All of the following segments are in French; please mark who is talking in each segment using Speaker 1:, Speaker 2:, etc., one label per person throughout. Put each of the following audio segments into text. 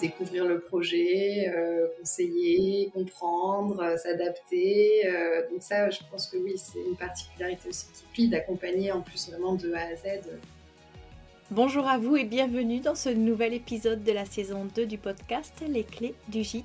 Speaker 1: découvrir le projet, conseiller, comprendre, s'adapter. donc ça, je pense que oui, c'est une particularité aussi qui plie d'accompagner en plus vraiment de A à Z.
Speaker 2: Bonjour à vous et bienvenue dans ce nouvel épisode de la saison 2 du podcast Les clés du gîte.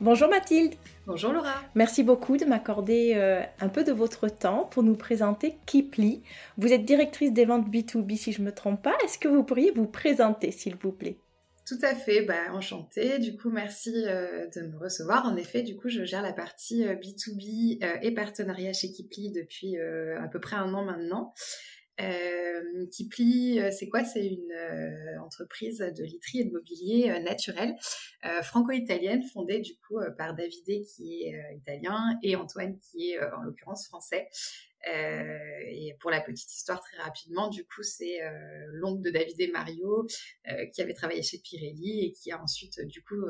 Speaker 2: Bonjour Mathilde.
Speaker 1: Bonjour Laura.
Speaker 2: Merci beaucoup de m'accorder euh, un peu de votre temps pour nous présenter Kipli. Vous êtes directrice des ventes B2B si je ne me trompe pas. Est-ce que vous pourriez vous présenter s'il vous plaît?
Speaker 1: Tout à fait, bah, enchantée. Du coup, merci euh, de me recevoir. En effet, du coup, je gère la partie B2B euh, et partenariat chez Kipli depuis à peu près un an maintenant. Kipli, c'est quoi? C'est une entreprise de literie et de mobilier naturel franco-italienne fondée du coup par Davide qui est italien et Antoine qui est en l'occurrence français. Euh, et pour la petite histoire, très rapidement, du coup, c'est euh, l'oncle de David et Mario euh, qui avait travaillé chez Pirelli et qui a ensuite, du coup,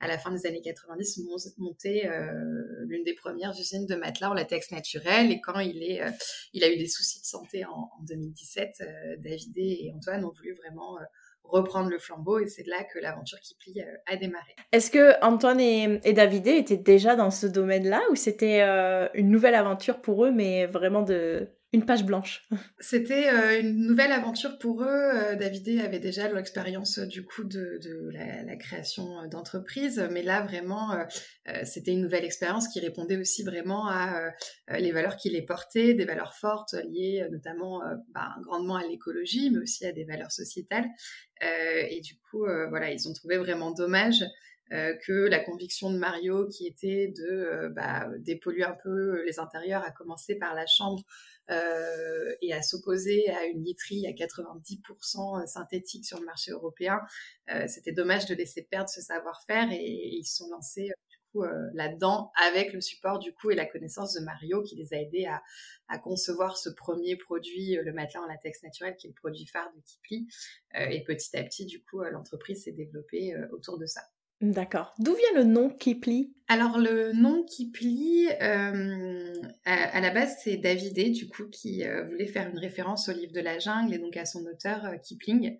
Speaker 1: à la fin des années 90, monté l'une des premières usines de matelas en latex naturel. Et quand il, est, il a eu des soucis de santé en, en 2017, David et Antoine ont voulu vraiment reprendre le flambeau et c'est là que l'aventure qui plie euh, a démarré.
Speaker 2: Est-ce que Antoine et, et Davidé étaient déjà dans ce domaine-là ou c'était euh, une nouvelle aventure pour eux mais vraiment de une page blanche.
Speaker 1: C'était euh, une nouvelle aventure pour eux. Euh, Davidé avait déjà l'expérience euh, du coup de, la, création d'entreprise, mais là vraiment c'était une nouvelle expérience qui répondait aussi vraiment à les valeurs qui les portaient, des valeurs fortes liées notamment bah, grandement à l'écologie, mais aussi à des valeurs sociétales. et du coup voilà, ils ont trouvé vraiment dommage que la conviction de Mario qui était de bah, dépolluer un peu les intérieurs, à commencer par la chambre, euh, et à s'opposer à une literie à 90% synthétique sur le marché européen, euh, c'était dommage de laisser perdre ce savoir-faire et, ils se sont lancés euh, là-dedans avec le support du coup et la connaissance de Mario qui les a aidés à, à concevoir ce premier produit, le matelas en latex naturel qui est le produit phare de Kipli. et petit à petit, du coup, l'entreprise s'est développée autour de ça.
Speaker 2: D'accord. D'où vient le nom Kipli
Speaker 1: Alors le nom Kipli, euh, à, la base c'est Davidé du coup qui euh, voulait faire une référence au livre de la jungle et donc à son auteur euh, Kipling.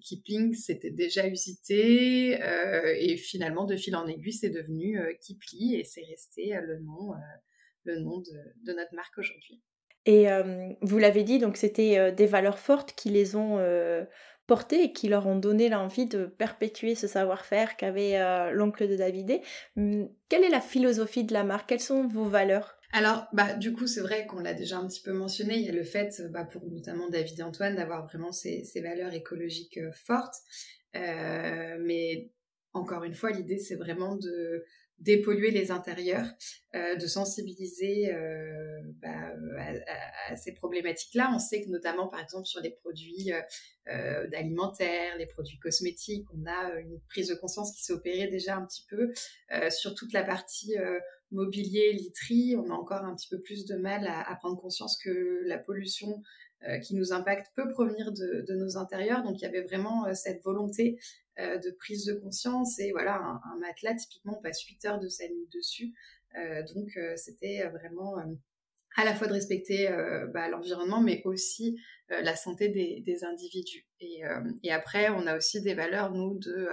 Speaker 1: Kipling s'était déjà usité et finalement de fil en aiguille c'est devenu Kipli et c'est resté le nom, le nom de, notre marque aujourd'hui.
Speaker 2: Et vous l'avez dit donc c'était des valeurs fortes qui les ont et qui leur ont donné l'envie de perpétuer ce savoir-faire qu'avait euh, l'oncle de Davidé. Hum, quelle est la philosophie de la marque? Quelles sont vos valeurs?
Speaker 1: Alors, bah, du coup, c'est vrai qu'on l'a déjà un petit peu mentionné. Il y a le fait, bah, pour notamment David et Antoine, d'avoir vraiment ces, valeurs écologiques euh, fortes. Euh, mais encore une fois, l'idée, c'est vraiment de dépolluer les intérieurs, euh, de sensibiliser euh, bah, à, ces problématiques-là. On sait que notamment, par exemple, sur les produits euh, alimentaires, les produits cosmétiques, on a une prise de conscience qui s'est opérée déjà un petit peu. sur toute la partie mobilier, literie, on a encore un petit peu plus de mal à, prendre conscience que la pollution qui nous impacte peut provenir de, nos intérieurs. Donc il y avait vraiment cette volonté euh, de prise de conscience. Et voilà, un, matelas, typiquement, on passe 8 heures de sa nuit dessus. Euh, donc, euh, c'était vraiment à la fois de respecter bah, l'environnement, mais aussi la santé des, individus. Et, et, après, on a aussi des valeurs, nous, de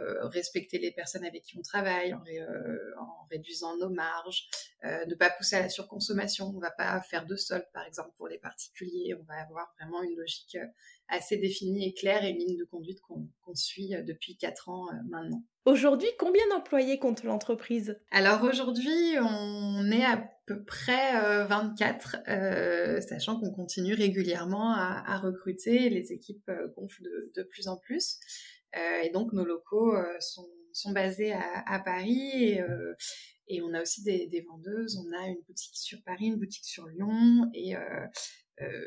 Speaker 1: euh, respecter les personnes avec qui on travaille en, euh, réduisant nos marges, euh, ne pas pousser à la surconsommation. On ne va pas faire de solde, par exemple, pour les particuliers. On va avoir vraiment une logique assez définie et claire et une ligne de conduite qu'on suit depuis quatre ans maintenant.
Speaker 2: Aujourd'hui, combien d'employés compte l'entreprise?
Speaker 1: Alors aujourd'hui, on est à peu près 24, sachant qu'on continue régulièrement à, recruter. Les équipes gonflent de, plus en plus. Euh, et donc nos locaux euh, sont, basés à, Paris et, euh, et, on a aussi des, des, vendeuses. On a une boutique sur Paris, une boutique sur Lyon et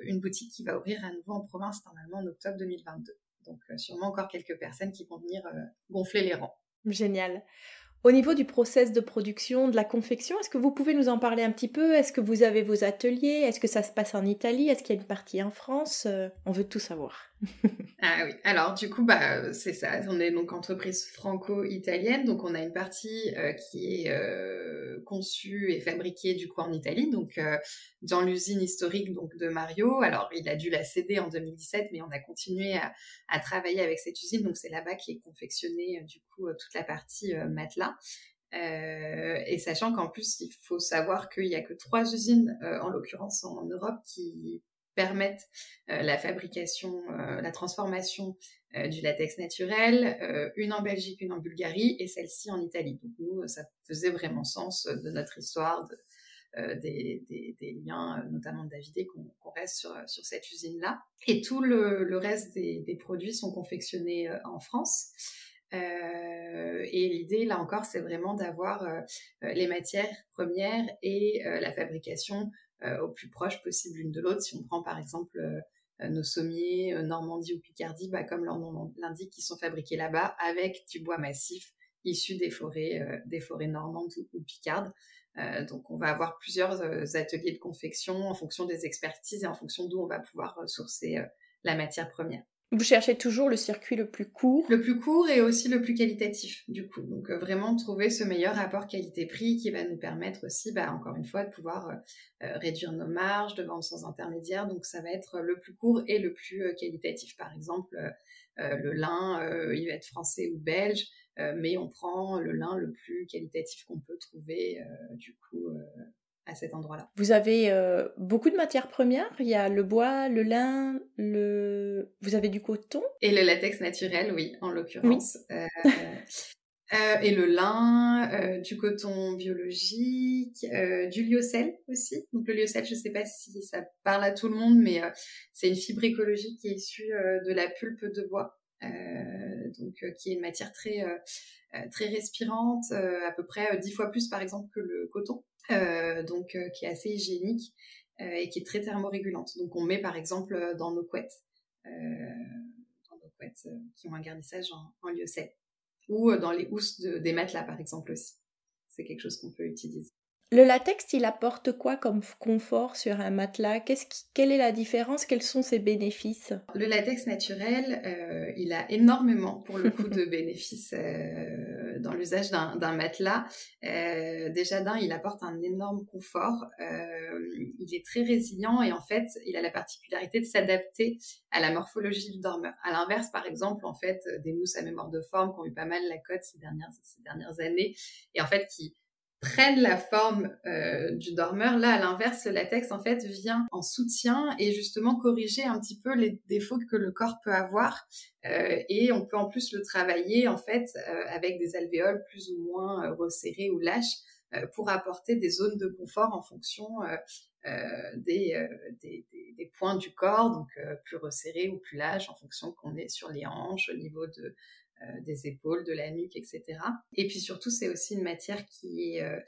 Speaker 1: une boutique qui va ouvrir à nouveau en province normalement en octobre 2022. Donc sûrement encore quelques personnes qui vont venir gonfler les rangs.
Speaker 2: Génial. Au niveau du process de production, de la confection, est-ce que vous pouvez nous en parler un petit peu? Est-ce que vous avez vos ateliers? Est-ce que ça se passe en Italie? Est-ce qu'il y a une partie en France? On veut tout savoir.
Speaker 1: ah oui, alors du coup, bah, c'est ça. On est donc entreprise franco-italienne, donc on a une partie euh, qui est euh, conçue et fabriquée du coup en Italie, donc euh, dans l'usine historique donc de Mario. Alors il a dû la céder en 2017, mais on a continué à, travailler avec cette usine, donc c'est là-bas qui est confectionnée du coup toute la partie matelas. et sachant qu'en plus, il faut savoir qu'il n'y a que trois usines, en l'occurrence en Europe, qui permettent euh, la fabrication, euh, la transformation euh, du latex naturel, une en Belgique, une en Bulgarie et celle-ci en Italie. Donc nous, ça faisait vraiment sens de notre histoire, des, liens, notamment de David, qu'on reste sur, cette usine-là. Et tout le, reste des, produits sont confectionnés en France. et l'idée, là encore, c'est vraiment d'avoir les matières premières et la fabrication au plus proche possible l'une de l'autre. Si on prend par exemple euh, nos sommiers euh, Normandie ou Picardie, bah, comme leur nom l'indique, qui sont fabriqués là-bas avec du bois massif issu des forêts, des forêts normandes ou, picardes. donc, on va avoir plusieurs ateliers de confection en fonction des expertises et en fonction d'où on va pouvoir sourcer la matière première.
Speaker 2: Vous cherchez toujours le circuit le plus court
Speaker 1: Le plus court et aussi le plus qualitatif, du coup. Donc, euh, vraiment trouver ce meilleur rapport qualité-prix qui va nous permettre aussi, bah, encore une fois, de pouvoir euh, euh, réduire nos marges, de vendre sans intermédiaire. Donc, ça va être le plus court et le plus qualitatif. Par exemple, le lin, il va être français ou belge, mais on prend le lin le plus qualitatif qu'on peut trouver, du coup, à cet endroit-là.
Speaker 2: Vous avez euh, beaucoup de matières premières. Il y a le bois, le lin, le. Vous avez du coton.
Speaker 1: Et le latex naturel, oui, en l'occurrence. Euh, euh, et le lin, du coton biologique, du lyocell aussi. Donc le lyocell, je ne sais pas si ça parle à tout le monde, mais c'est une fibre écologique qui est issue de la pulpe de bois. donc qui est une matière très très respirante, à peu près dix fois plus par exemple que le coton. Euh, donc euh, qui est assez hygiénique euh, et qui est très thermorégulante. Donc on met par exemple dans nos couettes, dans nos couettes qui ont un garnissage en, en lyocell, ou dans les housses des matelas par exemple aussi. C'est quelque chose qu'on peut utiliser.
Speaker 2: Le latex, il apporte quoi comme confort sur un matelas? Quelle est la différence? Quels sont ses bénéfices?
Speaker 1: Le latex naturel, euh, il a énormément, pour le coup, de bénéfices euh, dans l'usage d'un matelas. Euh, déjà d'un, il apporte un énorme confort. il est très résilient et en fait, il a la particularité de s'adapter à la morphologie du dormeur. À l'inverse, par exemple, en fait, des mousses à mémoire de forme qui ont eu pas mal la cote ces dernières, ces dernières années et en fait qui prennent la forme euh, du dormeur. Là, à l'inverse, le latex, en fait, vient en soutien et justement corriger un petit peu les défauts que le corps peut avoir. Euh, et on peut en plus le travailler, en fait, euh, avec des alvéoles plus ou moins resserrées ou lâches pour apporter des zones de confort en fonction des, des, points du corps, donc plus resserrés ou plus lâches en fonction qu'on est sur les hanches, au niveau de, des épaules, de la nuque, etc. Et puis surtout, c'est aussi une matière qui est euh,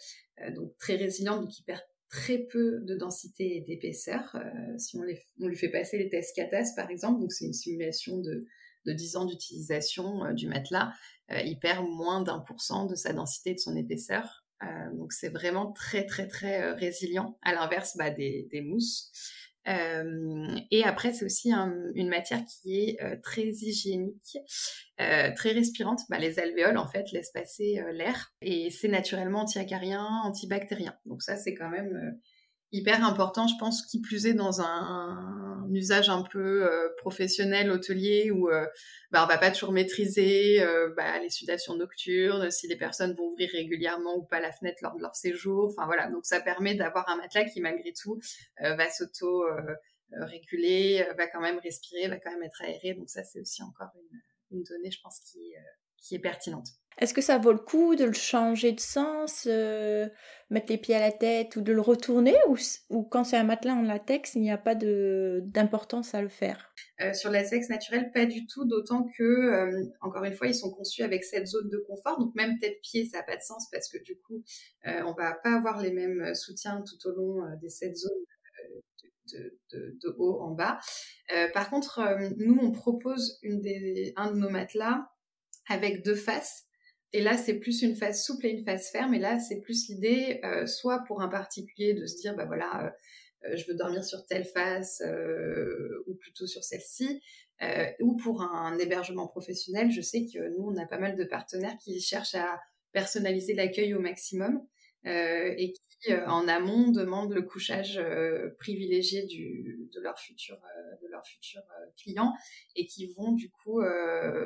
Speaker 1: euh, donc très résiliente, donc qui perd très peu de densité et d'épaisseur. si on, lui fait passer les tests CATAS, par exemple, donc c'est une simulation de, de 10 ans d'utilisation du matelas, il perd moins d'un pour cent de sa densité et de son épaisseur. donc c'est vraiment très très très résilient, à l'inverse bah, des, des mousses. Euh, et après, c'est aussi une matière qui est euh, très hygiénique, euh, très respirante. Bah, les alvéoles, en fait, laissent passer l'air et c'est naturellement anti-acarien, antibactérien. Donc ça, c'est quand même hyper important, je pense, qui plus est dans un, usage un peu euh, professionnel, hôtelier, où euh, bah, on va pas toujours maîtriser euh, bah, les sudations nocturnes, si les personnes vont ouvrir régulièrement ou pas la fenêtre lors de leur séjour. Enfin voilà, donc ça permet d'avoir un matelas qui malgré tout va s'auto réguler, va quand même respirer, va quand même être aéré. Donc ça c'est aussi encore une, une donnée, je pense, qui, qui est pertinente.
Speaker 2: Est-ce que ça vaut le coup de le changer de sens, euh, mettre les pieds à la tête ou de le retourner ou, ou quand c'est un matelas en latex, il n'y a pas d'importance à le faire?
Speaker 1: Euh, Sur la latex naturel, pas du tout, d'autant que, euh, encore une fois, ils sont conçus avec cette zone de confort. Donc même tête-pied, ça n'a pas de sens parce que du coup, on va pas avoir les mêmes soutiens tout au long des sept zones. De, de, de, haut en bas. par contre, nous, on propose une des, un de nos matelas avec deux faces. Et là, c'est plus une face souple et une face ferme. Et là, c'est plus l'idée, euh, soit pour un particulier, de se dire, bah voilà, euh, je veux dormir sur telle face euh, ou plutôt sur celle-ci, ou pour un, hébergement professionnel. Je sais que nous, on a pas mal de partenaires qui cherchent à personnaliser l'accueil au maximum et qui euh, en amont demandent le couchage euh, privilégié du, de leur futur euh, de leur futur client et qui vont du coup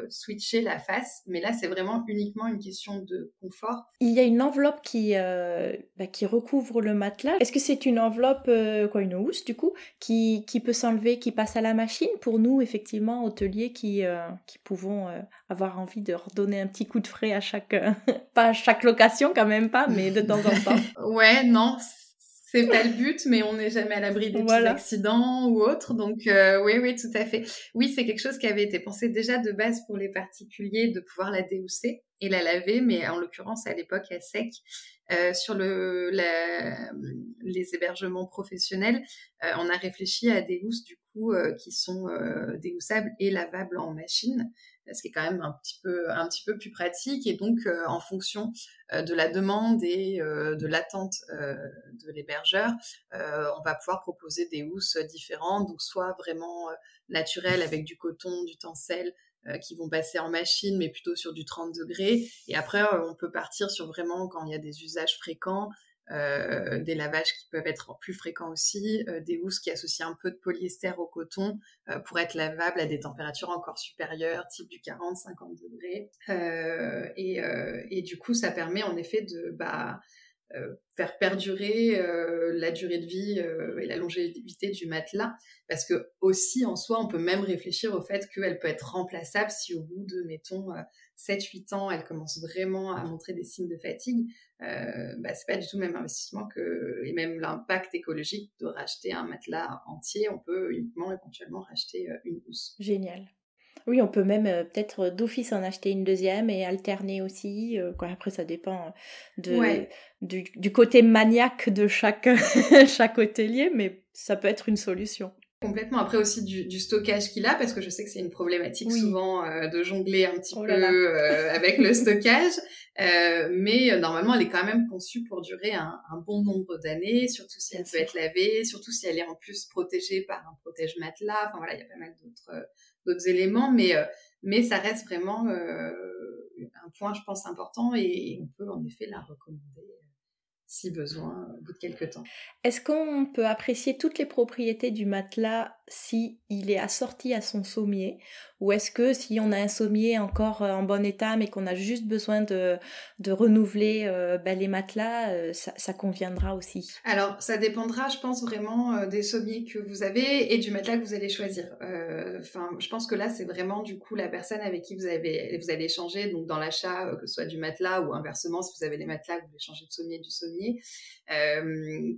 Speaker 1: switcher la face. Mais là, c'est vraiment uniquement une question de confort.
Speaker 2: Il y a une enveloppe qui bah, qui recouvre le matelas. Est-ce que c'est une enveloppe quoi une housse du coup qui, qui peut s'enlever, qui passe à la machine pour nous effectivement hôteliers qui qui pouvons avoir envie de redonner un petit coup de frais à chaque pas à chaque location quand même pas, mais de temps en temps?
Speaker 1: ouais non, c'est pas le but, mais on n'est jamais à l'abri des accidents ou autres. Donc euh, oui, oui, tout à fait. Oui, c'est quelque chose qui avait été pensé déjà de base pour les particuliers de pouvoir la déhousser et la laver, mais en l'occurrence à l'époque à sec. Euh, sur le, les hébergements professionnels, euh, on a réfléchi à des housses du coup qui sont déhoussables et lavables en machine ce qui est quand même un petit peu plus pratique et donc euh, en fonction euh, de la demande et euh, de l'attente de l'hébergeur on va pouvoir proposer des housses différentes donc soit vraiment naturelles avec du coton du tencel qui vont passer en machine, mais plutôt sur du 30 degrés. Et après, on peut partir sur vraiment quand il y a des usages fréquents, euh, des lavages qui peuvent être plus fréquents aussi, euh, des housses qui associent un peu de polyester au coton euh, pour être lavables à des températures encore supérieures, type du 40-50 degrés. Et, et, du coup, ça permet en effet de bah, faire perdurer la durée de vie et la longévité du matelas, parce que aussi en soi, on peut même réfléchir au fait qu'elle peut être remplaçable si au bout de, mettons, 7-8 ans, elle commence vraiment à montrer des signes de fatigue, euh, bah, c'est pas du tout le même investissement que, et même l'impact écologique de racheter un matelas entier. On peut uniquement éventuellement racheter euh, une housse.
Speaker 2: Génial. Oui, on peut même euh, peut-être d'office en acheter une deuxième et alterner aussi. Euh, quoi. Après, ça dépend de, du, du, côté maniaque de chaque, chaque hôtelier, mais ça peut être une solution.
Speaker 1: Complètement. Après aussi du, stockage qu'il a, parce que je sais que c'est une problématique souvent euh, de jongler un petit oh peu euh, avec le stockage. Euh, mais normalement, elle est quand même conçue pour durer un, bon nombre d'années, surtout si elle peut être lavée, surtout si elle est en plus protégée par un protège matelas. Enfin voilà, il y a pas mal d'autres d'autres éléments, mais mais ça reste vraiment un point, je pense, important et on peut en effet la recommander si besoin au bout de quelques temps.
Speaker 2: Est-ce qu'on peut apprécier toutes les propriétés du matelas si il est assorti à son sommier ou est-ce que si on a un sommier encore euh, en bon état mais qu'on a juste besoin de, de renouveler euh, ben, les matelas, euh, ça, conviendra aussi
Speaker 1: Alors ça dépendra je pense vraiment des sommiers que vous avez et du matelas que vous allez choisir. Enfin je pense que là c'est vraiment du coup la personne avec qui vous, avez, vous allez échanger donc dans l'achat que ce soit du matelas ou inversement si vous avez les matelas vous voulez changer de sommier du sommier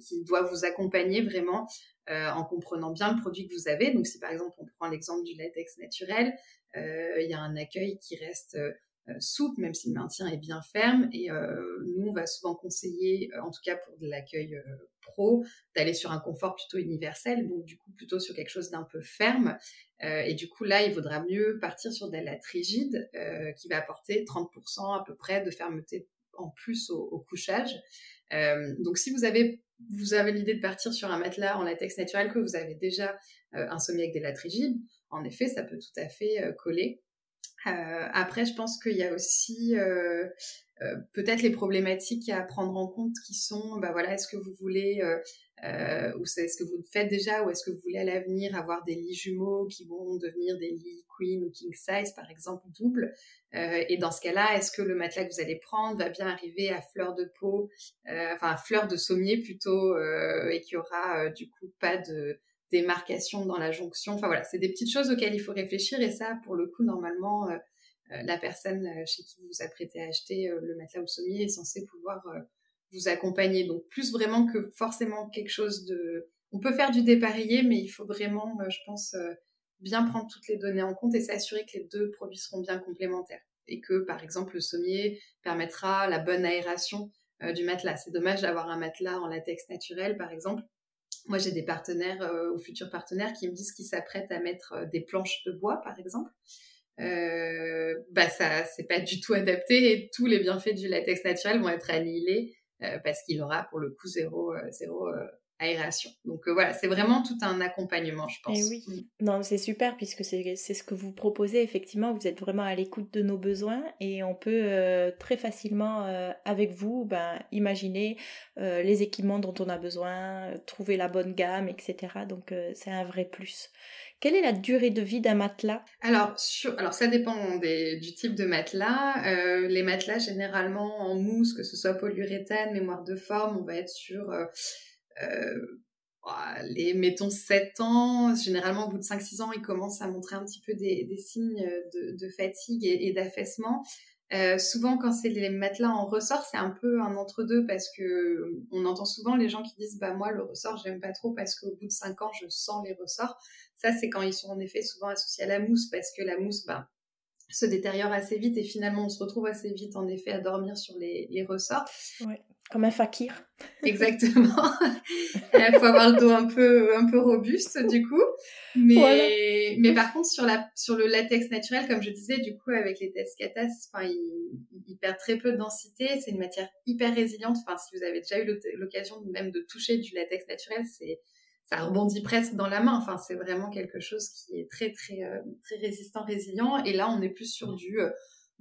Speaker 1: qui doit vous accompagner vraiment euh, en comprenant bien le produit que vous avez. Donc si par exemple on prend l'exemple du latex naturel, euh, il y a un accueil qui reste euh, souple, même si le maintien est bien ferme. Et nous, on va souvent conseiller, en tout cas pour de l'accueil pro, d'aller sur un confort plutôt universel, donc du coup plutôt sur quelque chose d'un peu ferme. et du coup, là, il vaudra mieux partir sur de la latte rigide qui va apporter 30% à peu près de fermeté en plus au couchage. donc si vous avez vous avez l'idée de partir sur un matelas en latex naturel, que vous avez déjà euh, un sommier avec des lattes rigides, en effet, ça peut tout à fait euh, coller. Après, je pense qu'il y a aussi peut-être les problématiques à prendre en compte qui sont, bah voilà, est-ce que vous voulez euh, ou c'est ce que vous faites déjà, ou est-ce que vous voulez à l'avenir avoir des lits jumeaux qui vont devenir des lits queen ou king size, par exemple, double. Euh, Et dans ce cas-là, est-ce que le matelas que vous allez prendre va bien arriver à fleur de peau, euh, enfin à fleur de sommier plutôt, euh, et qu'il y aura du coup pas de démarcation dans la jonction. Enfin voilà, c'est des petites choses auxquelles il faut réfléchir, et ça, pour le coup, normalement, la personne chez qui vous vous apprêtez à acheter le matelas ou sommier est censée pouvoir vous accompagner. Donc plus vraiment que forcément quelque chose de... On peut faire du dépareillé, mais il faut vraiment, euh, je pense, euh, bien prendre toutes les données en compte et s'assurer que les deux produits seront bien complémentaires. Et que, par exemple, le sommier permettra la bonne aération euh, du matelas. C'est dommage d'avoir un matelas en latex naturel, par exemple. Moi, j'ai des partenaires ou futurs partenaires qui me disent qu'ils s'apprêtent à mettre des planches de bois, par exemple. bah ça, c'est pas du tout adapté et tous les bienfaits du latex naturel vont être annihilés euh, parce qu'il aura pour le coup zéro, euh, zéro euh, aération. Donc voilà, c'est vraiment tout un accompagnement, je pense.
Speaker 2: Et oui, mm. non, c'est super puisque c'est ce que vous proposez. Effectivement, vous êtes vraiment à l'écoute de nos besoins et on peut très facilement, avec vous, ben, imaginer les équipements dont on a besoin, trouver la bonne gamme, etc. Donc c'est un vrai plus. Quelle est la durée de vie d'un matelas?
Speaker 1: Alors, alors, ça dépend du type de matelas. Euh, les matelas, généralement en mousse, que ce soit polyuréthane, mémoire de forme, on va être sur euh, euh, les, mettons, 7 ans. Généralement, au bout de 5-6 ans, ils commencent à montrer un petit peu des, signes de, fatigue et d'affaissement. Euh, souvent, quand c'est les matelas en ressort, c'est un peu un entre-deux parce que on entend souvent les gens qui disent bah moi le ressort j'aime pas trop parce qu'au bout de cinq ans je sens les ressorts. Ça c'est quand ils sont en effet souvent associés à la mousse parce que la mousse bah se détériore assez vite et finalement on se retrouve assez vite en effet à dormir sur les, les ressorts.
Speaker 2: Ouais, comme un fakir.
Speaker 1: Exactement. Il faut avoir le dos un peu, un peu robuste du coup. Mais, mais par contre sur, la, sur le latex naturel, comme je disais, du coup avec les tests catas, il, il, perd très peu de densité. C'est une matière hyper résiliente. Enfin, si vous avez déjà eu l'occasion même de toucher du latex naturel, c'est ça rebondit presque dans la main. Enfin, c'est vraiment quelque chose qui est très, très, euh, très résistant, résilient. Et là, on est plus sur du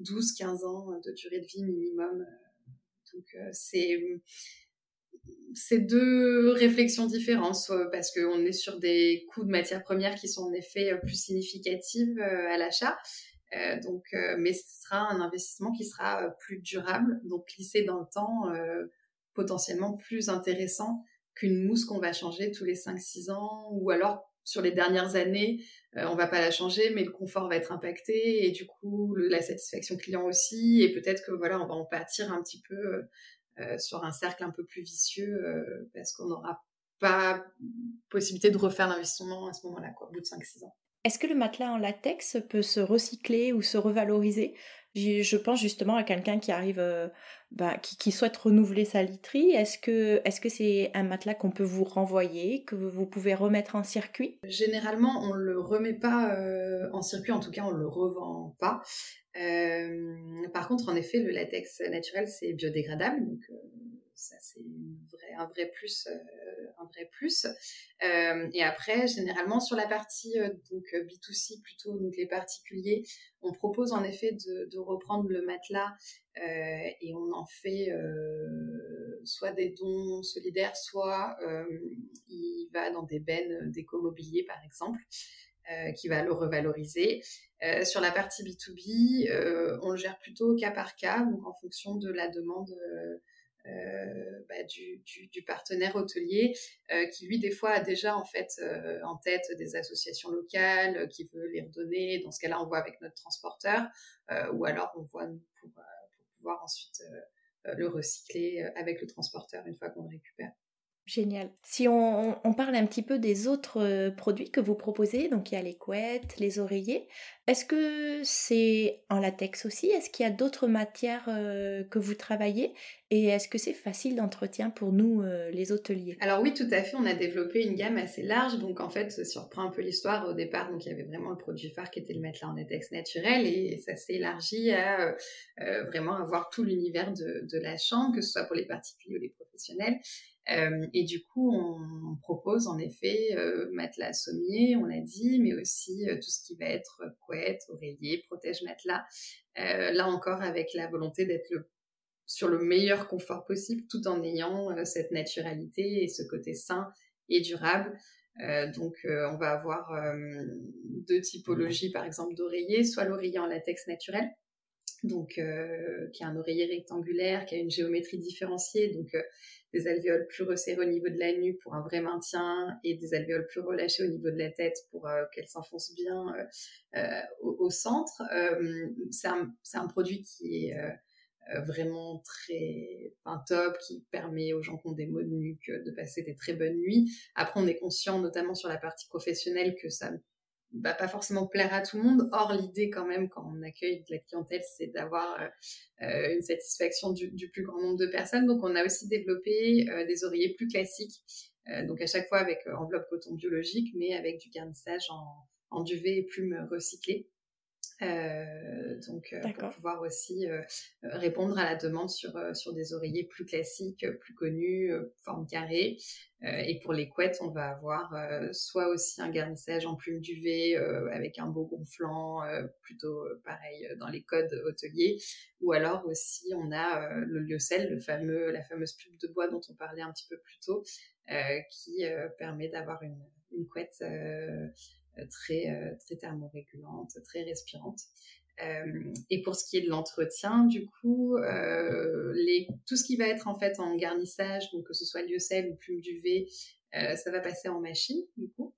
Speaker 1: 12-15 euh, ans de durée de vie minimum. Donc, euh, c'est c'est deux réflexions différentes, parce qu'on est sur des coûts de matières premières qui sont en effet plus significatives à l'achat. donc, mais ce sera un investissement qui sera plus durable, donc lissé dans le temps, potentiellement plus intéressant qu'une mousse qu'on va changer tous les 5-6 ans, ou alors sur les dernières années, euh, on va pas la changer, mais le confort va être impacté, et du coup, la satisfaction client aussi, et peut-être que voilà, on va en pâtir un petit peu euh, euh, sur un cercle un peu plus vicieux, parce qu'on n'aura pas possibilité de refaire l'investissement à ce moment-là, au bout de 5-6 ans.
Speaker 2: Est-ce que le matelas en latex peut se recycler ou se revaloriser? Je pense justement à quelqu'un qui arrive, euh, bah, qui, souhaite renouveler sa literie. Est-ce que est-ce c'est un matelas qu'on peut vous renvoyer, que vous pouvez remettre en circuit?
Speaker 1: Généralement, on le remet pas euh, en circuit. En tout cas, on le revend pas. Euh, par contre, en effet, le latex naturel c'est biodégradable, donc ça c'est un vrai plus, euh, un vrai plus. Euh, et après, généralement sur la partie euh, donc B2C plutôt, donc les particuliers, on propose en effet de, reprendre le matelas et on en fait soit des dons solidaires, soit il va dans des bennes d'éco-mobilier par exemple. qui va le revaloriser. sur la partie B2B, on le gère plutôt cas par cas, donc en fonction de la demande euh, bah, du, du, partenaire hôtelier euh, qui lui des fois a déjà en fait euh, en tête des associations locales qui veut les redonner. Dans ce cas-là, on voit avec notre transporteur ou alors on voit pour, pour pouvoir ensuite le recycler avec le transporteur une fois qu'on le récupère.
Speaker 2: Génial. Si on, parle un petit peu des autres euh, produits que vous proposez, donc il y a les couettes, les oreillers, est-ce que c'est en latex aussi? Est-ce qu'il y a d'autres matières euh, que vous travaillez? Et est-ce que c'est facile d'entretien pour nous, euh, les hôteliers?
Speaker 1: Alors oui, tout à fait. On a développé une gamme assez large. Donc en fait, si on un peu l'histoire, au départ, donc il y avait vraiment le produit phare qui était le matelas en latex naturel et ça s'est élargi à vraiment avoir tout l'univers de, de la chambre, que ce soit pour les particuliers ou les professionnels. Et du coup, on, propose en effet matelas sommier, on l'a dit, mais aussi tout ce qui va être couette, oreiller, protège-matelas. là encore, avec la volonté d'être sur le meilleur confort possible, tout en ayant cette naturalité et ce côté sain et durable. donc, on va avoir deux typologies, par exemple, d'oreiller, soit l'oreiller en latex naturel, donc euh, qui a un oreiller rectangulaire, qui a une géométrie différenciée, donc euh, des alvéoles plus resserrées au niveau de la nuque pour un vrai maintien et des alvéoles plus relâchées au niveau de la tête pour euh, qu'elle s'enfonce bien au, centre. c'est un, un, produit qui est vraiment très enfin, top, qui permet aux gens qui ont des maux de nuque de passer des très bonnes nuits. Après, on est conscient, notamment sur la partie professionnelle, que ça va pas forcément plaire à tout le monde. Or, l'idée quand même, quand on accueille de la clientèle, c'est d'avoir euh, euh, une satisfaction du, plus grand nombre de personnes. Donc, on a aussi développé euh, des oreillers plus classiques. donc, à chaque fois avec enveloppe coton biologique, mais avec du garnissage en, en duvet et plumes recyclées. Euh, donc, euh, pour pouvoir aussi euh, répondre à la demande sur, sur des oreillers plus classiques, plus connus, forme carrée. et pour les couettes, on va avoir soit aussi un garnissage en plume duvet avec un beau gonflant, plutôt pareil dans les codes hôteliers, ou alors aussi on a le lyocell, le fameux, la fameuse plume de bois dont on parlait un petit peu plus tôt, qui permet d'avoir une, une couette très, euh, très thermorégulante, très respirante. Euh, et pour ce qui est de l'entretien, du coup, tout ce qui va être en fait en garnissage, donc que ce soit lyocell ou plume duvet, ça va passer en machine, du coup.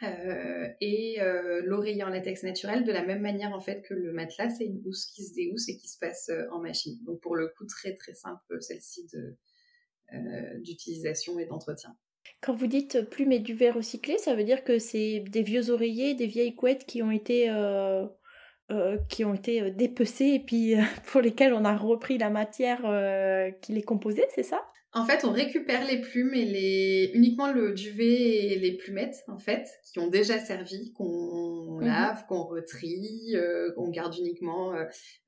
Speaker 1: et l'oreiller en latex naturel, de la même manière en fait que le matelas, c'est une housse qui se déhousse et qui se passe en machine. Donc pour le coup, très très simple celle-ci d'utilisation et d'entretien.
Speaker 2: Quand vous dites plumes et duvet recyclé, ça veut dire que c'est des vieux oreillers, des vieilles couettes qui ont été, euh, euh, qui ont été euh, dépecées et puis pour lesquelles on a repris la matière qui les composait, c'est ça?
Speaker 1: En fait, on récupère les plumes et les uniquement le duvet et les plumettes, en fait, qui ont déjà servi, qu'on mhm. lave, qu'on retrie, qu'on garde uniquement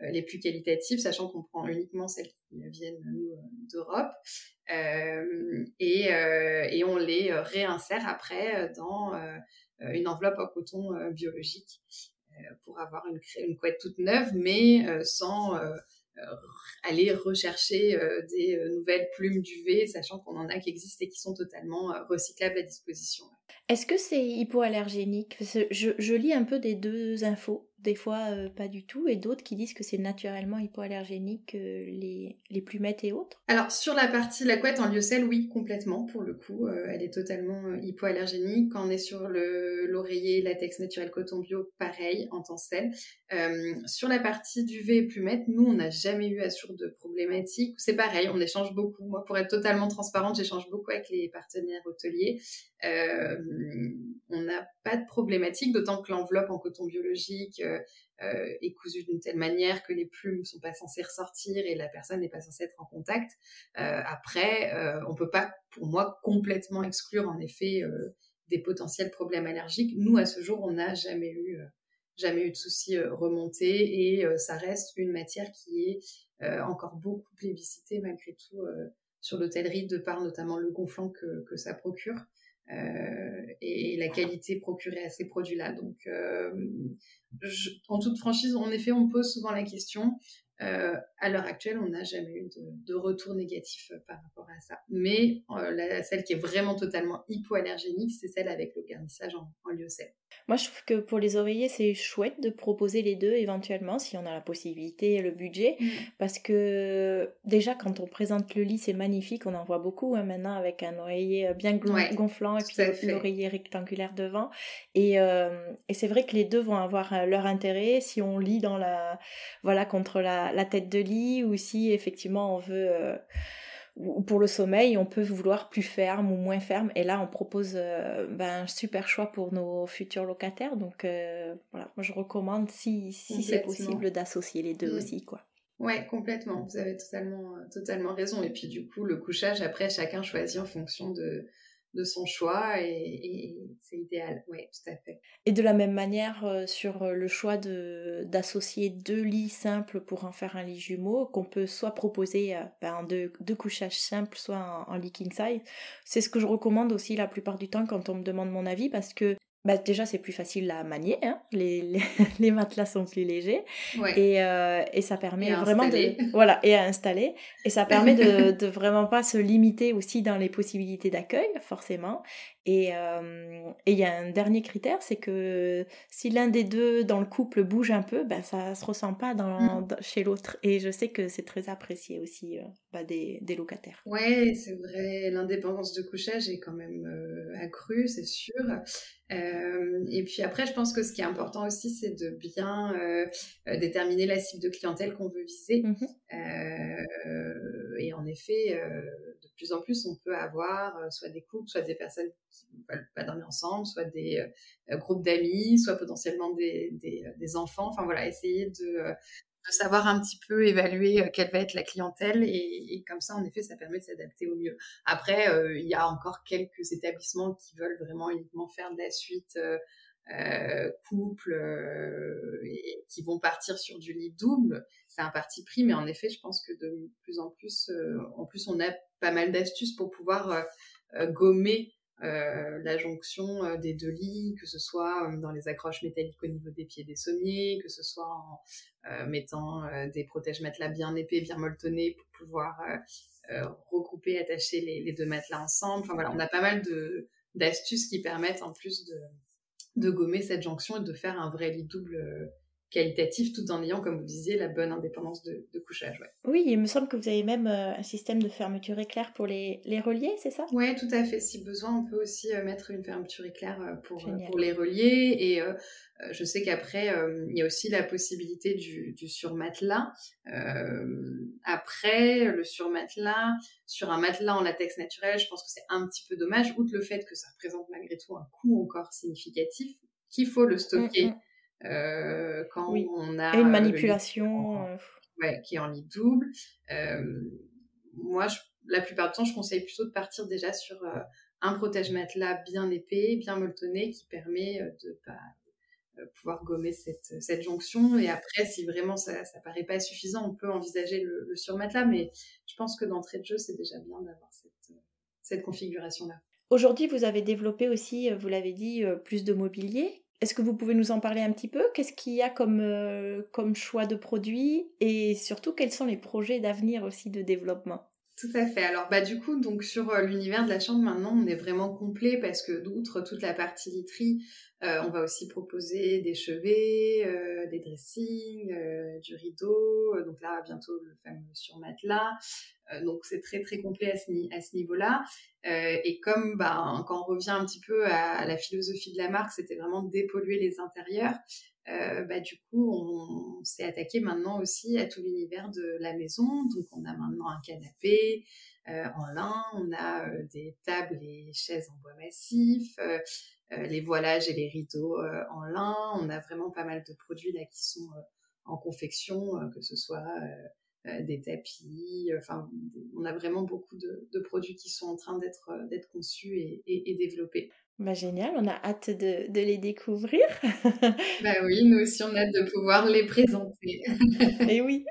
Speaker 1: les plus qualitatives, sachant qu'on prend uniquement celles qui viennent d'Europe. Euh, et, euh, et, on les euh, réinsère après dans une enveloppe en coton biologique pour avoir une, couette toute neuve, mais sans aller rechercher des nouvelles plumes duvet, sachant qu'on en a qui existent et qui sont totalement recyclables à disposition.
Speaker 2: Est-ce que c'est hypoallergénique? Je, lis un peu des deux infos des fois euh, pas du tout, et d'autres qui disent que c'est naturellement hypoallergénique, euh, les, plumettes et autres
Speaker 1: Alors sur la partie la couette en lyocell, oui, complètement, pour le coup, euh, elle est totalement hypoallergénique. Quand on est sur l'oreiller latex naturel coton bio, pareil, en tencel. sur la partie duvet et plumettes, nous, on n'a jamais eu à sur de problématiques. C'est pareil, on échange beaucoup. Moi, pour être totalement transparente, j'échange beaucoup avec les partenaires hôteliers. On n'a pas de problématique, d'autant que l'enveloppe en coton biologique euh, est cousue d'une telle manière que les plumes ne sont pas censées ressortir et la personne n'est pas censée être en contact. Euh, après, euh, on peut pas, pour moi, complètement exclure en effet des potentiels problèmes allergiques. Nous, à ce jour, on n'a jamais eu jamais eu de soucis remontés et ça reste une matière qui est encore beaucoup plébiscitée malgré tout sur l'hôtellerie de par notamment le gonflant que ça procure. Euh, et la qualité procurée à ces produits-là. Donc, euh, en toute franchise, en effet, on pose souvent la question. Euh, à l'heure actuelle, on n'a jamais eu de, retour négatif par rapport à ça. Mais celle qui est vraiment totalement hypoallergénique, c'est celle avec le garnissage en, en lyocell.
Speaker 2: Moi, je trouve que pour les oreillers, c'est chouette de proposer les deux éventuellement, si on a la possibilité et le budget. Mm. Parce que déjà, quand on présente le lit, c'est magnifique. On en voit beaucoup hein, maintenant avec un oreiller euh, bien gonflant et puis l'oreiller rectangulaire devant. Et, euh, et c'est vrai que les deux vont avoir euh, leur intérêt si on lit dans la, voilà, contre la, la tête de lit ou si effectivement on veut ou pour le sommeil, on peut vouloir plus ferme ou moins ferme. Et là, on propose euh, ben, un super choix pour nos futurs locataires. Donc euh, voilà, moi je recommande si, si c'est possible d'associer les deux mm. aussi. quoi.
Speaker 1: Ouais, complètement. Vous avez totalement, totalement raison. Et puis du coup, le couchage, après, chacun choisit en fonction de, de son choix et, c'est idéal. Oui, tout à fait.
Speaker 2: Et de la même manière, euh, sur le choix de, d'associer deux lits simples pour en faire un lit jumeau, qu'on peut soit proposer ben, deux, deux, couchages simples, soit en, en lit king size. C'est ce que je recommande aussi la plupart du temps quand on me demande mon avis, parce que bah, déjà c'est plus facile à manier, hein. les, les, matelas sont plus légers. Et, euh, et, ça permet vraiment de voilà et à installer. Et ça permet de, de vraiment pas se limiter aussi dans les possibilités d'accueil forcément euh, et il y a un dernier critère, c'est que si l'un des deux dans le couple bouge un peu, ben ça se ressent pas dans, mmh. chez l'autre. Et je sais que c'est très apprécié aussi euh, des, des, locataires.
Speaker 1: Ouais, c'est vrai. L'indépendance de couchage est quand même euh, accrue, c'est sûr. et puis après, je pense que ce qui est important aussi, c'est de bien déterminer la cible de clientèle qu'on veut viser. Mmh et en effet, de plus en plus, on peut avoir soit des couples, soit des personnes qui ne veulent pas dormir ensemble, soit des euh, groupes d'amis, soit potentiellement des, euh, enfants. Enfin voilà, essayer de, euh, savoir un petit peu évaluer quelle va être la clientèle et, comme ça, en effet, ça permet de s'adapter au mieux. Après, il y a encore quelques établissements qui veulent vraiment uniquement faire de la suite. Euh, couple et qui vont partir sur du lit double, c'est un parti pris, mais en effet, je pense que de plus en plus, en plus, on a pas mal d'astuces pour pouvoir gommer euh, la jonction euh, des deux lits, que ce soit euh, dans les accroches métalliques au niveau des pieds des sommiers, que ce soit en mettant des protège-matelas bien épais, bien molletonnés pour pouvoir regrouper, attacher les, les, deux matelas ensemble. Enfin voilà, on a pas mal de d'astuces qui permettent en plus de, de gommer cette jonction et de faire un vrai lit double qualitatif tout en ayant, comme vous disiez, la bonne indépendance de, couchage.
Speaker 2: Oui, il me semble que vous avez même euh, un système de fermeture éclair pour les, les relier, c'est ça?
Speaker 1: Oui, tout à fait. Si besoin, on peut aussi euh, mettre une fermeture éclair euh, pour, pour les relier. Et je sais qu'après, il y a aussi la possibilité du, du surmatelas. après, le surmatelas, sur un matelas en latex naturel, je pense que c'est un petit peu dommage, outre le fait que ça représente malgré tout un coût encore significatif, qu'il faut le stocker. Mm, mm. Euh, quand on a
Speaker 2: et une manipulation
Speaker 1: euh, ouais, qui est en lit double. Euh, moi, je, la plupart du temps, je conseille plutôt de partir déjà sur un protège-matelas bien épais, bien molletonné, qui permet de bah, pouvoir gommer cette, cette, jonction. Et après, si vraiment ça, ça paraît pas suffisant, on peut envisager le, le surmatelas, mais je pense que d'entrée de jeu, c'est déjà bien d'avoir cette, cette configuration-là.
Speaker 2: Aujourd'hui, vous avez développé aussi, vous l'avez dit, plus de mobilier. Est-ce que vous pouvez nous en parler un petit peu? Qu'est-ce qu'il y a comme, euh, comme choix de produits? Et surtout quels sont les projets d'avenir aussi de développement?
Speaker 1: Tout à fait. Alors bah du coup donc sur euh, l'univers de la chambre maintenant on est vraiment complet parce que d'outre toute la partie literie, euh, on va aussi proposer des chevets, des dressings, du rideau. donc là bientôt le fameux sur matelas. donc c'est très très complet à ce, niveau-là. et comme bah, quand on revient un petit peu à la philosophie de la marque, c'était vraiment dépolluer les intérieurs. Euh, bah, du coup, on, s'est attaqué maintenant aussi à tout l'univers de la maison. Donc, on a maintenant un canapé euh, en lin, on a euh, des tables et chaises en bois massif, les voilages et les rideaux en lin. On a vraiment pas mal de produits là qui sont en confection, que ce soit des tapis. Enfin, on a vraiment beaucoup de, produits qui sont en train d'être d'être conçus et, et développés.
Speaker 2: Bah génial, on a hâte de, de les découvrir.
Speaker 1: bah oui, nous aussi on a hâte de pouvoir les présenter.
Speaker 2: Et oui.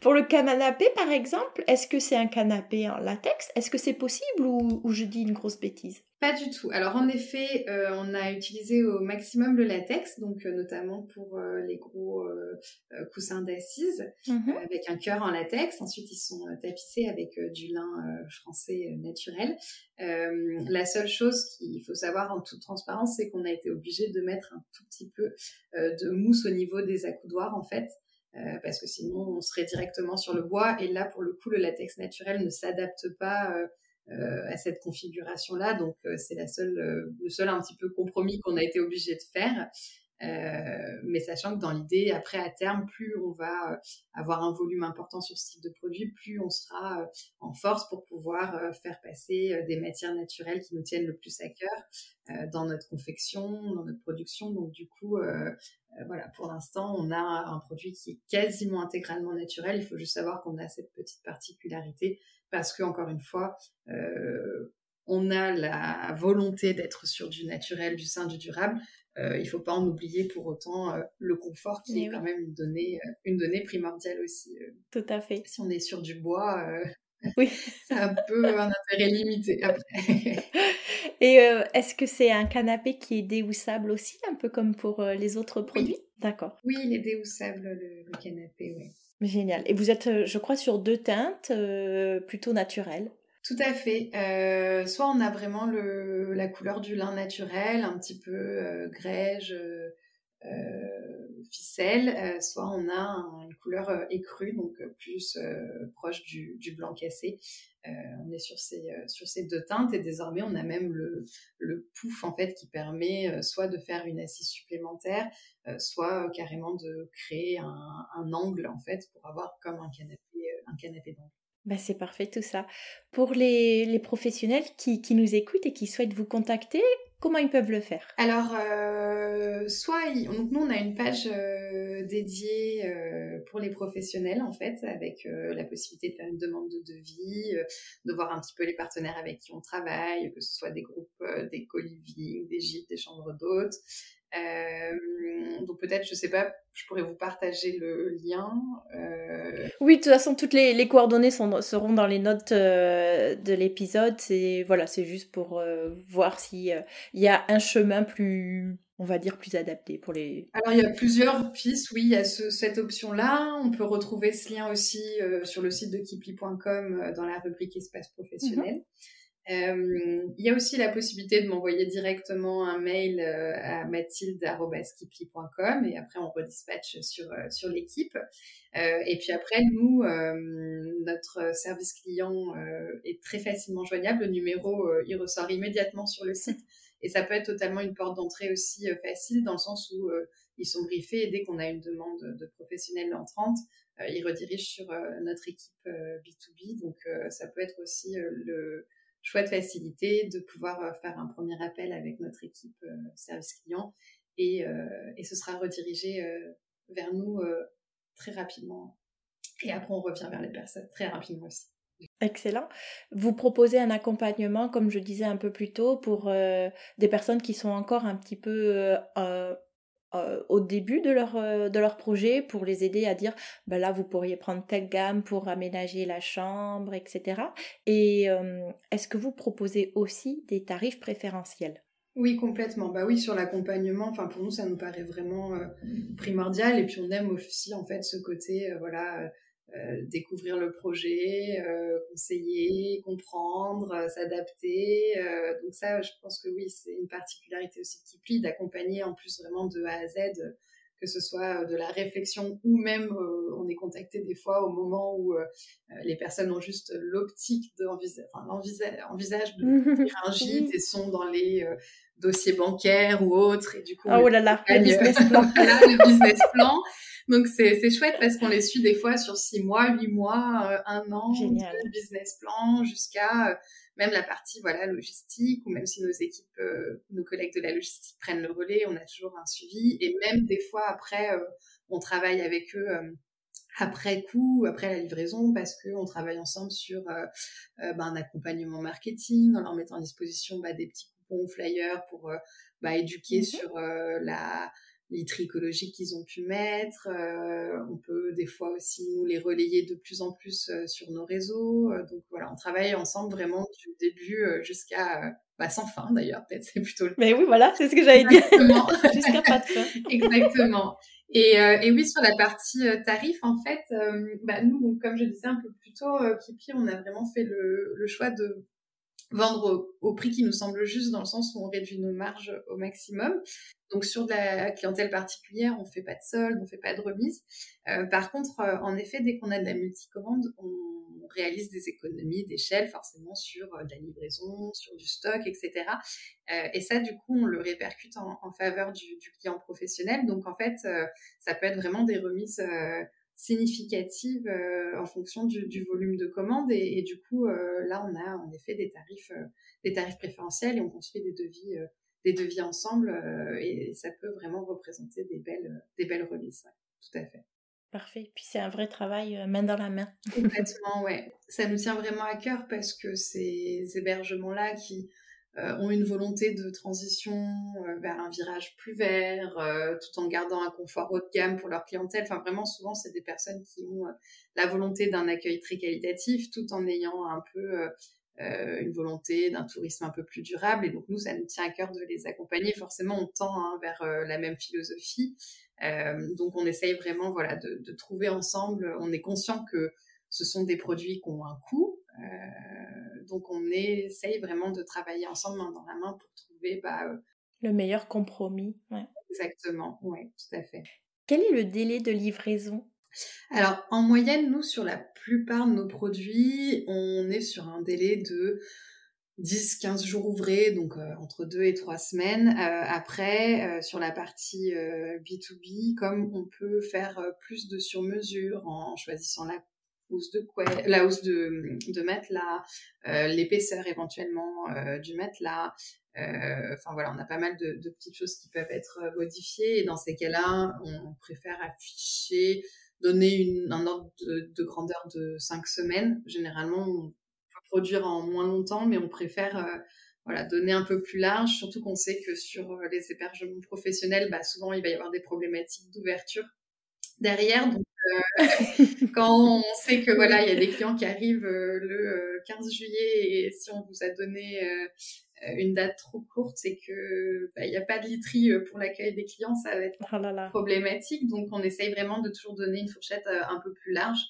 Speaker 2: Pour le canapé par exemple, est-ce que c'est un canapé en latex? Est-ce que c'est possible ou, ou je dis une grosse bêtise?
Speaker 1: Pas du tout. Alors en effet, euh, on a utilisé au maximum le latex, donc euh, notamment pour euh, les gros coussins d'assises mhm. avec un cœur en latex. Ensuite, ils sont tapissés avec du lin français naturel. la seule chose qu'il faut savoir en toute transparence, c'est qu'on a été obligé de mettre un tout petit peu de mousse au niveau des accoudoirs en fait. Parce que sinon on serait directement sur le bois et là pour le coup le latex naturel ne s'adapte pas euh, à cette configuration-là. Donc euh, c'est la seule, euh, le seul un petit peu compromis qu'on a été obligé de faire. Euh, mais sachant que dans l'idée, après à terme, plus on va avoir un volume important sur ce type de produit, plus on sera en force pour pouvoir faire passer des matières naturelles qui nous tiennent le plus à cœur dans notre confection, dans notre production. Donc du coup, voilà, pour l'instant, on a un produit qui est quasiment intégralement naturel. Il faut juste savoir qu'on a cette petite particularité parce que encore une fois, euh, on a la volonté d'être sur du naturel, du sain, du durable, il ne faut pas en oublier pour autant le confort qui est quand même une donnée, une donnée primordiale aussi.
Speaker 2: Tout à fait.
Speaker 1: Si on est sur du bois,
Speaker 2: oui.
Speaker 1: c'est un peu un intérêt limité après.
Speaker 2: Et est-ce que c'est un canapé qui est déhoussable aussi, un peu comme pour les autres produits? D'accord.
Speaker 1: Oui, il est déhoussable, le, le canapé, oui.
Speaker 2: Génial. Et vous êtes, je crois, sur deux teintes plutôt naturelles?
Speaker 1: Tout à fait. Euh, soit on a vraiment la couleur du lin naturel, un petit peu euh, grège, euh, ficelle, soit on a une couleur écrue, donc plus proche du, blanc cassé. on est sur ces, deux teintes et désormais on a même le, le pouf en fait qui permet soit de faire une assise supplémentaire, soit carrément de créer un, un, angle en fait pour avoir comme un canapé, un canapé d'angle.
Speaker 2: Bah, c'est parfait tout ça. Pour les, les professionnels qui, qui, nous écoutent et qui souhaitent vous contacter, comment ils peuvent le faire?
Speaker 1: Alors, euh, soit nous on a une page euh, dédiée euh, pour les professionnels en fait, avec la possibilité de faire une demande de devis, de voir un petit peu les partenaires avec qui on travaille, que ce soit des groupes, des co-living, des gîtes, des chambres d'hôtes. Donc peut-être, je sais pas, je pourrais vous partager le lien.
Speaker 2: Euh... Oui, de toute façon, toutes les, les coordonnées sont, seront dans les notes euh, de l'épisode. C'est voilà, c'est juste pour euh, voir s'il euh, y a un chemin plus, on va dire, plus adapté pour les.
Speaker 1: Alors il y a plusieurs pistes. Oui, il y a ce, cette option-là. On peut retrouver ce lien aussi sur le site de kipli.com dans la rubrique espace professionnel. Mm -hmm. Euh, il y a aussi la possibilité de m'envoyer directement un mail euh, à mathilde.skiply.com et après on redispatche sur, euh, sur l'équipe. Et puis après, nous, notre service client est très facilement joignable. Le numéro, il ressort immédiatement sur le site. Et ça peut être totalement une porte d'entrée aussi facile dans le sens où ils sont briefés et dès qu'on a une demande de professionnels entrante, ils redirigent sur notre équipe B2B. Donc ça peut être aussi le chouette facilité de pouvoir euh, faire un premier appel avec notre équipe euh, service client et, euh, et, ce sera redirigé vers nous très rapidement. Et après, on revient vers les personnes très rapidement aussi.
Speaker 2: Excellent. Vous proposez un accompagnement, comme je disais un peu plus tôt, pour des personnes qui sont encore un petit peu au début de leur, euh, de leur projet pour les aider à dire ben là vous pourriez prendre telle gamme pour aménager la chambre etc et euh, est-ce que vous proposez aussi des tarifs préférentiels?
Speaker 1: Oui, complètement. Bah oui, sur l'accompagnement, enfin pour nous ça nous paraît vraiment euh, primordial. Et puis on aime aussi en fait ce côté euh, voilà euh, découvrir le projet, euh, conseiller, comprendre, euh, s'adapter. donc ça, je pense que oui, c'est une particularité aussi qui plie d'accompagner en plus vraiment de A à Z, que ce soit de la réflexion ou même on est contacté des fois au moment où les personnes ont juste l'optique d'envisager, enfin, envisage de faire un gîte et sont dans les dossiers bancaires ou autres et du coup
Speaker 2: oh, oh là là le business plan.
Speaker 1: Le business plan. Donc c'est chouette parce qu'on les suit des fois sur six mois, huit mois, euh, un an,
Speaker 2: Génial.
Speaker 1: business plan, jusqu'à euh, même la partie voilà logistique ou même si nos équipes, euh, nos collègues de la logistique prennent le relais, on a toujours un suivi. Et même des fois après on travaille avec eux après coup, après la livraison, parce qu'on travaille ensemble sur euh, euh, bah, un accompagnement marketing, en leur mettant à disposition bah, des petits coupons flyers pour euh, bah, éduquer mmh sur la literie écologique qu'ils ont pu mettre. on peut des fois aussi nous les relayer de plus en plus sur nos réseaux. donc voilà, on travaille ensemble vraiment du début jusqu'à bah, sans fin d'ailleurs, peut-être c'est plutôt.
Speaker 2: Mais oui, voilà, c'est ce que j'allais dire. Jusqu'à pas de fin.
Speaker 1: Exactement. Et, euh, et, oui, sur la partie euh, tarif, en fait, euh, bah, nous, donc, comme je disais un peu plus tôt, Kipi, on a vraiment fait le, le choix de vendre au, prix qui nous semble juste dans le sens où on réduit nos marges au maximum. Donc sur de la clientèle particulière, on fait pas de solde, on fait pas de remise. Euh, par contre, euh, en effet, dès qu'on a de la multicommande, on réalise des économies d'échelle forcément sur euh, de la livraison, sur du stock, etc. Et ça, du coup, on le répercute en, faveur du, du, client professionnel. Donc en fait, ça peut être vraiment des remises significative euh, en fonction du, du, volume de commandes et, et du coup euh, là on a en effet des tarifs euh, des tarifs préférentiels et on construit des devis des devis ensemble et ça peut vraiment représenter des belles des belles ouais, tout à fait
Speaker 2: Parfait. Puis c'est un vrai travail main dans la main.
Speaker 1: Complètement, ouais. Ça nous tient vraiment à cœur parce que ces hébergements-là qui ont une volonté de transition vers un virage plus vert, tout en gardant un confort haut de gamme pour leur clientèle. Enfin, vraiment, souvent, c'est des personnes qui ont la volonté d'un accueil très qualitatif, tout en ayant un peu euh, une volonté d'un tourisme un peu plus durable. Et donc nous, ça nous tient à cœur de les accompagner. Forcément, on tend hein, vers euh, la même philosophie. Euh, donc on essaye vraiment voilà, de, de, trouver ensemble. On est conscient que ce sont des produits qui ont un coût. Donc on essaye vraiment de travailler ensemble main dans la main pour trouver bah,
Speaker 2: le meilleur compromis.
Speaker 1: Ouais. Exactement, oui, tout à fait.
Speaker 2: Quel est le délai de livraison?
Speaker 1: Alors, en moyenne, nous, sur la plupart de nos produits, on est sur un délai de 10-15 jours ouvrés, donc euh, entre 2 et 3 semaines. Euh, après, euh, sur la partie B2B, comme on peut faire plus de sur-mesure en choisissant la housse de couette, la housse de, de matelas, l'épaisseur éventuellement du matelas, enfin voilà, on a pas mal de, petites choses qui peuvent être modifiées et dans ces cas-là, on préfère afficher donner une, un ordre de, grandeur de 5 semaines. Généralement, on peut produire en moins longtemps, mais on préfère euh, voilà, donner un peu plus large, surtout qu'on sait que sur euh, les hébergements professionnels, bah, souvent, il va y avoir des problématiques d'ouverture derrière. Euh, quand on sait que voilà, il y a des clients qui arrivent le 15 juillet et si on vous a donné euh, une date trop courte, c'est que bah, il n'y a pas de literie euh, pour l'accueil des clients, ça va être oh problématique. Donc on essaye vraiment de toujours donner une fourchette euh, un peu plus large.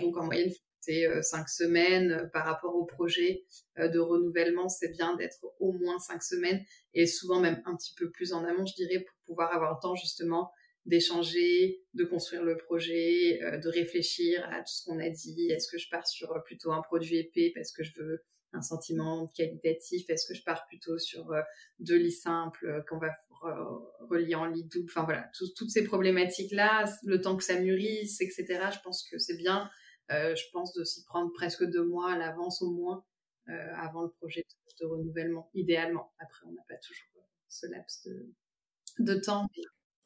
Speaker 1: donc en moyenne, c'est cinq semaines par rapport au projet de renouvellement. C'est bien d'être au moins cinq semaines et souvent même un petit peu plus en amont, je dirais, pour pouvoir avoir le temps justement d'échanger, de construire le projet, de réfléchir à tout ce qu'on a dit. Est-ce que je pars sur plutôt un produit épais parce que je veux un sentiment qualitatif? Est-ce que je pars plutôt sur euh, deux lits simples euh, qu'on va relier en lit double? Enfin voilà, toutes ces problématiques-là, le temps que ça mûrisse, etc. Je pense que c'est bien. Euh, je pense de s'y prendre presque deux mois à l'avance au moins avant le projet de, renouvellement, idéalement. Après, on n'a pas toujours ce laps de, de temps.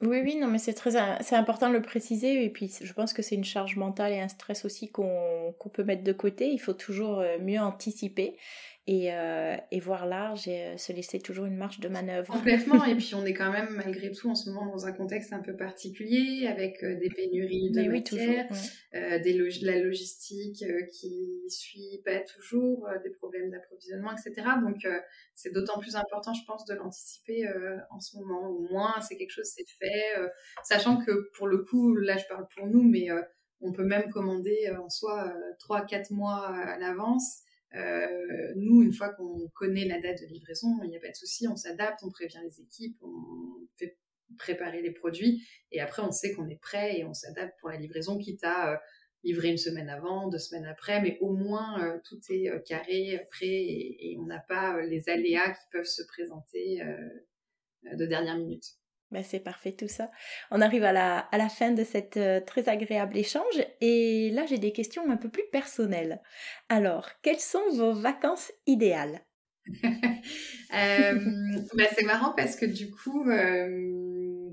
Speaker 2: Oui, oui, non, mais c'est très c'est important de le préciser. Et puis, je pense que c'est une charge mentale et un stress aussi qu'on peut mettre de côté. Il faut toujours euh, mieux anticiper et, euh, et voir large et euh, se laisser toujours une marge de manœuvre.
Speaker 1: Complètement, et puis on est quand même malgré tout en ce moment dans un contexte un peu particulier avec euh, des pénuries de matières, des la logistique qui suit pas toujours, des problèmes d'approvisionnement, etc. Donc c'est d'autant plus important, je pense, de l'anticiper en ce moment. Au moins, c'est quelque chose, c'est fait, sachant que pour le coup, là je parle pour nous, mais on peut même commander en soi 3-4 mois à l'avance. Euh, nous, une fois qu'on connaît la date de livraison, il n'y a pas de souci, on s'adapte, on prévient les équipes, on fait préparer les produits et après on sait qu'on est prêt et on s'adapte pour la livraison, quitte à euh, livrer une semaine avant, deux semaines après, mais au moins euh, tout est carré, prêt et, et on n'a pas les aléas qui peuvent se présenter de dernière minute.
Speaker 2: Ben, c'est parfait tout ça. On arrive à la, à la fin de cet euh, très agréable échange et là j'ai des questions un peu plus personnelles. Alors, quelles sont vos vacances idéales?
Speaker 1: Euh, ben, C'est marrant parce que du coup, euh,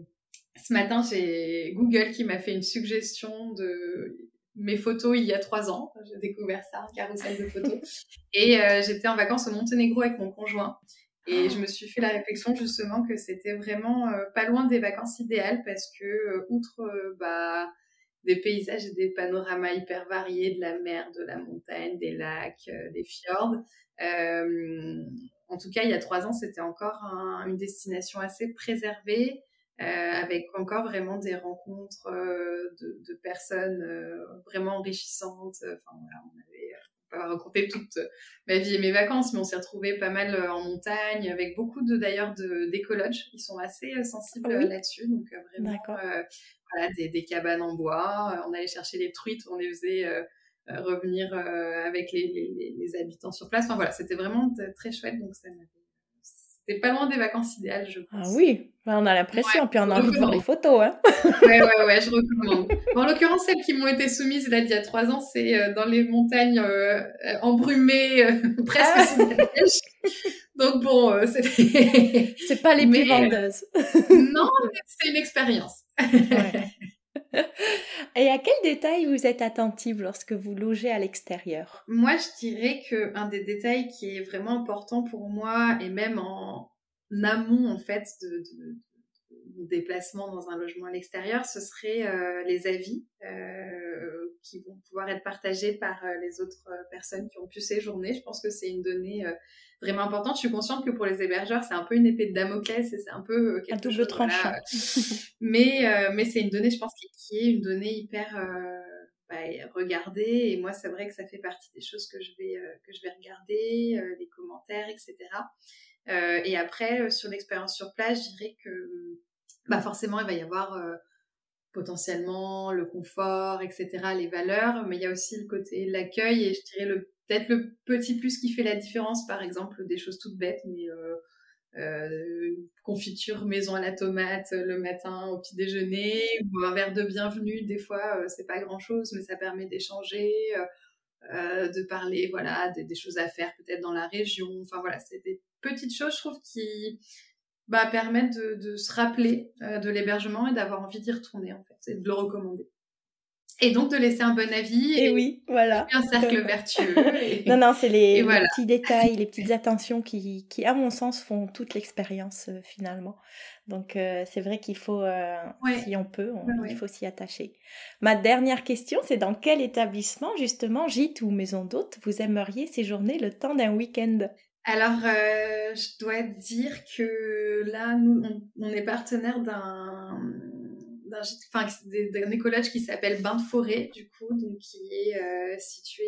Speaker 1: ce matin j'ai Google qui m'a fait une suggestion de mes photos il y a trois ans. J'ai découvert ça, un carrousel de photos. et j'étais en vacances au Monténégro avec mon conjoint. Et je me suis fait la réflexion justement que c'était vraiment euh, pas loin des vacances idéales parce que euh, outre euh, bah, des paysages et des panoramas hyper variés de la mer, de la montagne, des lacs, des fjords. en tout cas, il y a trois ans, c'était encore une destination assez préservée, avec encore vraiment des rencontres de, de, personnes vraiment enrichissantes. Enfin voilà, on avait pas raconter toute ma vie et mes vacances, mais on s'est retrouvé pas mal euh, en montagne, avec beaucoup de d'ailleurs d'écologes. Ils sont assez euh, sensibles ah là-dessus, donc euh, vraiment voilà, des, des, cabanes en bois. On allait chercher les truites, on les faisait revenir avec les, les, les, habitants sur place. Enfin voilà, c'était vraiment très chouette, donc ça c'est pas loin des vacances idéales, je pense.
Speaker 2: Ah oui, on a l'impression, puis on a envie de voir les photos. Hein.
Speaker 1: ouais, ouais, ouais, je recommande. en l'occurrence, celles qui m'ont été soumises là, il y a trois ans, c'est euh, dans les montagnes euh, embrumées, euh, presque ah. sous la neige. Donc bon, c'est...
Speaker 2: c'est pas les plus vendeuses.
Speaker 1: non, mais c'est une expérience.
Speaker 2: Et à quel détail vous êtes attentive lorsque vous logez à l'extérieur?
Speaker 1: Moi, je dirais que un des détails qui est vraiment important pour moi, et même en amont en fait de, mon déplacement dans un logement à l'extérieur, ce serait euh, les avis euh, qui vont pouvoir être partagés par euh, les autres personnes qui ont pu séjourner. Je pense que c'est une donnée vraiment importante. Je suis consciente que pour les hébergeurs, c'est un peu une épée de Damoclès et c'est un peu
Speaker 2: quelque un double tranchant.
Speaker 1: mais mais c'est une donnée, je pense, qui, est une donnée hyper bah, regardée. Et moi, c'est vrai que ça fait partie des choses que je vais que je vais regarder, les commentaires, etc. et après, sur l'expérience sur place, je dirais que bah forcément, il va y avoir euh, potentiellement le confort, etc., les valeurs, mais il y a aussi le côté l'accueil et je dirais le peut-être le petit plus qui fait la différence, par exemple, des choses toutes bêtes, mais euh, euh, confiture maison à la tomate le matin au petit déjeuner ou un verre de bienvenue des fois c'est pas grand chose mais ça permet d'échanger de parler voilà des, des, choses à faire peut-être dans la région enfin voilà c'est des petites choses je trouve qui bah, permettre de, se rappeler euh, de l'hébergement et d'avoir envie d'y retourner en fait, et de le recommander. Et donc de laisser un bon avis.
Speaker 2: Et, oui, voilà.
Speaker 1: Un cercle vertueux.
Speaker 2: non, non, c'est les, petits détails, les petites attentions qui, qui, à mon sens, font toute l'expérience euh, finalement. Donc euh, c'est vrai qu'il faut, si on peut, il faut s'y attacher. Ma dernière question, c'est dans quel établissement, justement, gîte ou maison d'hôte, vous aimeriez séjourner le temps d'un week-end?
Speaker 1: Alors, euh, je dois dire que là, nous, on, est partenaire d'un d'un écolage qui s'appelle Bain de Forêt, du coup, donc qui est euh, situé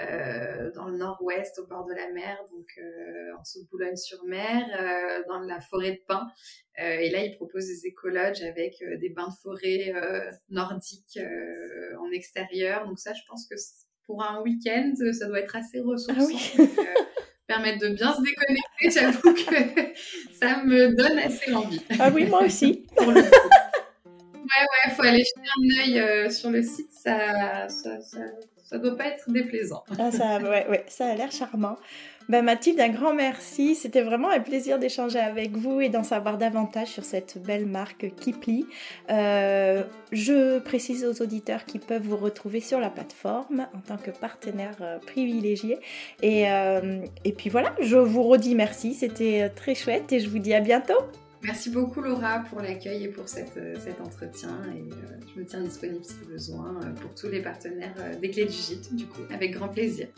Speaker 1: euh, dans le nord-ouest, au bord de la mer, donc en dessous de Boulogne-sur-Mer, dans la forêt de pins. et là, ils proposent des écologes avec des bains de forêt nordiques en extérieur. Donc ça, je pense que pour un week-end, ça doit être assez ressourçant. Ah oui permettre de bien se déconnecter, j'avoue que ça me donne assez envie.
Speaker 2: Ah oui, moi aussi.
Speaker 1: ouais, ouais, faut aller jeter un œil euh, sur le site, ça, ça, ça, ça, doit pas être déplaisant.
Speaker 2: Ah, ça, a l'air charmant. Ben Mathilde, un grand merci. C'était vraiment un plaisir d'échanger avec vous et d'en savoir davantage sur cette belle marque Kipli. Euh, je précise aux auditeurs qui peuvent vous retrouver sur la plateforme en tant que partenaire euh, privilégié. Euh, et puis voilà, je vous redis merci. C'était très chouette et je vous dis à bientôt.
Speaker 1: Merci beaucoup Laura pour l'accueil et pour cet entretien et je me tiens disponible si besoin pour tous les partenaires des clés du gîte du coup avec grand plaisir.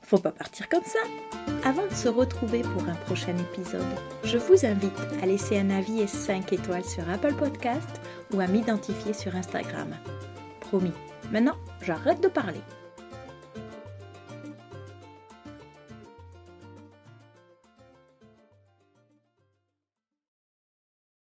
Speaker 2: Faut pas partir comme ça. Avant de se retrouver pour un prochain épisode, je vous invite à laisser un avis et 5 étoiles sur Apple Podcast ou à m'identifier sur Instagram. Promis. Maintenant, j'arrête de parler.